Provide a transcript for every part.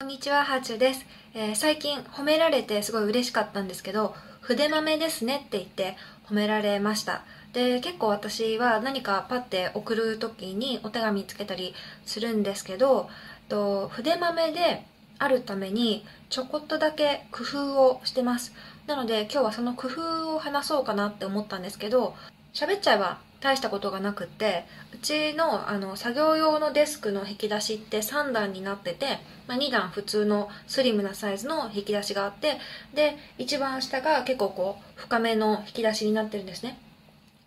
こんにちは、ハーチューです、えー、最近褒められてすごい嬉しかったんですけど、筆豆ですねって言って褒められました。で、結構私は何かパッて送る時にお手紙つけたりするんですけど、と筆豆であるためにちょこっとだけ工夫をしてます。なので今日はその工夫を話そうかなって思ったんですけど、喋っちゃえば大したことがなくてうちのあの作業用のデスクの引き出しって3段になってて、まあ、2段普通のスリムなサイズの引き出しがあってで一番下が結構こう深めの引き出しになってるんですね。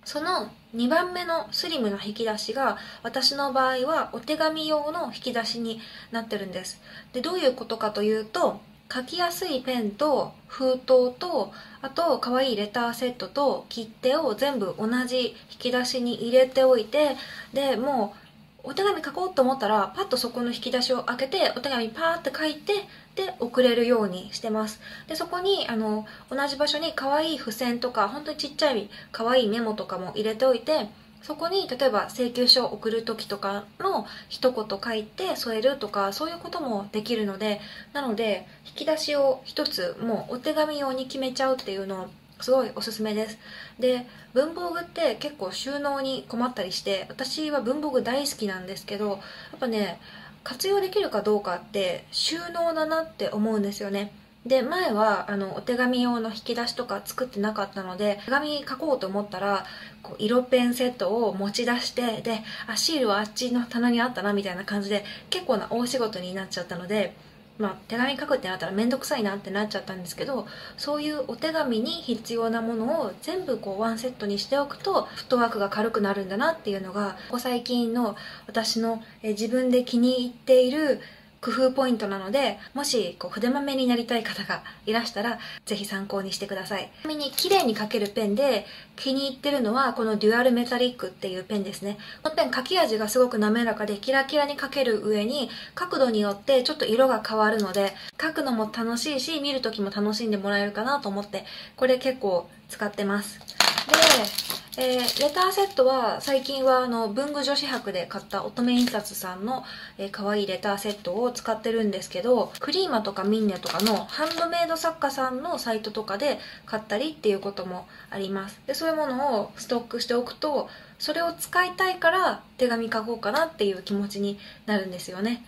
その2番目のスリムな引き出しが私の場合はお手紙用の引き出しになってるんです。でどういうことかというと書きやすいペンと封筒とあと可愛いレターセットと切手を全部同じ引き出しに入れておいてでもうお手紙書こうと思ったらパッとそこの引き出しを開けてお手紙パーって書いてで送れるようにしてます。でそこにあの同じ場所に可愛い付箋とか本当にちっちゃい可愛いメモとかも入れておいてそこに例えば請求書を送る時とかの一言書いて添えるとかそういうこともできるのでなので引き出しを一つもうお手紙用に決めちゃうっていうのをすごいおすすめです。で文房具って結構収納に困ったりして私は文房具大好きなんですけどやっぱね活用できるかどうかって収納だなって思うんですよね。で前はあのお手紙用の引き出しとか作ってなかったので手紙書こうと思ったらこう色ペンセットを持ち出してであシールはあっちの棚にあったなみたいな感じで結構な大仕事になっちゃったので、まあ、手紙書くってなったら面倒くさいなってなっちゃったんですけどそういうお手紙に必要なものを全部こうワンセットにしておくとフットワークが軽くなるんだなっていうのがここ最近の私のえ自分で気に入っている工夫ポイントなので、もしこう筆豆になりたい方がいらしたら、ぜひ参考にしてください。ちなみに綺麗に書けるペンで気に入ってるのはこのデュアルメタリックっていうペンですね。このペン書き味がすごく滑らかでキラキラに書ける上に角度によってちょっと色が変わるので、書くのも楽しいし、見る時も楽しんでもらえるかなと思って、これ結構使ってます。で、えー、レターセットは最近はあの文具女子博で買った乙女印刷さんの、えー、可愛いレターセットを使ってるんですけどクリーマとかミンネとかのハンドメイド作家さんのサイトとかで買ったりっていうこともあります。でそういうものをストックしておくとそれを使いたいから手紙書こうかなっていう気持ちになるんですよね。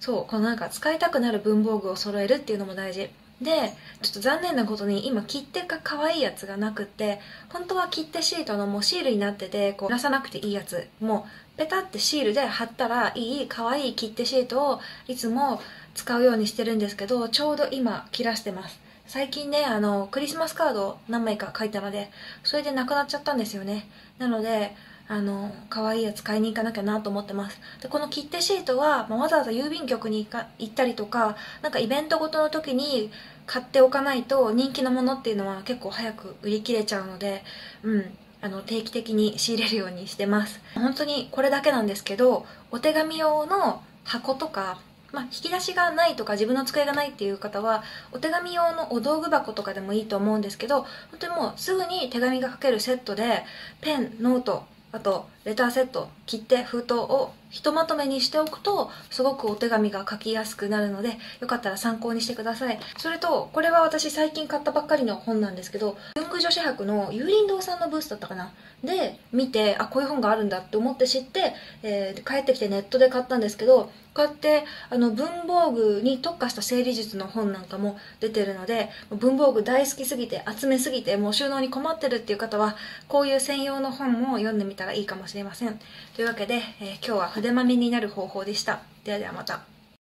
そうこのなんか使いたくなる文房具を揃えるっていうのも大事。でちょっと残念なことに今切手が可愛いやつがなくって本当は切手シートのもうシールになっててこう出さなくていいやつもうペタってシールで貼ったらいい可愛い切手シートをいつも使うようにしてるんですけどちょうど今切らしてます。最近ねあのクリスマスカード何枚か書いたのでそれでなくなっちゃったんですよね。なのであの可愛いやつ買いに行かなきゃなと思ってます。でこの切手シートは、まあ、わざわざ郵便局に行ったりとかなんかイベントごとの時に買っておかないと人気のものっていうのは結構早く売り切れちゃうのでうんあの定期的に仕入れるようにしてます。本当にこれだけなんですけどお手紙用の箱とかまあ、引き出しがないとか自分の机がないっていう方はお手紙用のお道具箱とかでもいいと思うんですけど本当にもうすぐに手紙が書けるセットでペンノートあとレターセット切手封筒をひとまとめにしておくとすごくお手紙が書きやすくなるのでよかったら参考にしてください。それとこれは私最近買ったばっかりの本なんですけど文具女子博の有林堂さんのブースだったかな？で見てあこういう本があるんだって思って知って、えー、帰ってきてネットで買ったんですけどこうやってあの文房具に特化した整理術の本なんかも出てるので文房具大好きすぎて集めすぎてもう収納に困ってるっていう方はこういう専用の本も読んでみたらいいかもしれません。というわけで、えー、今日は筆まみになる方法でした。ではではまた。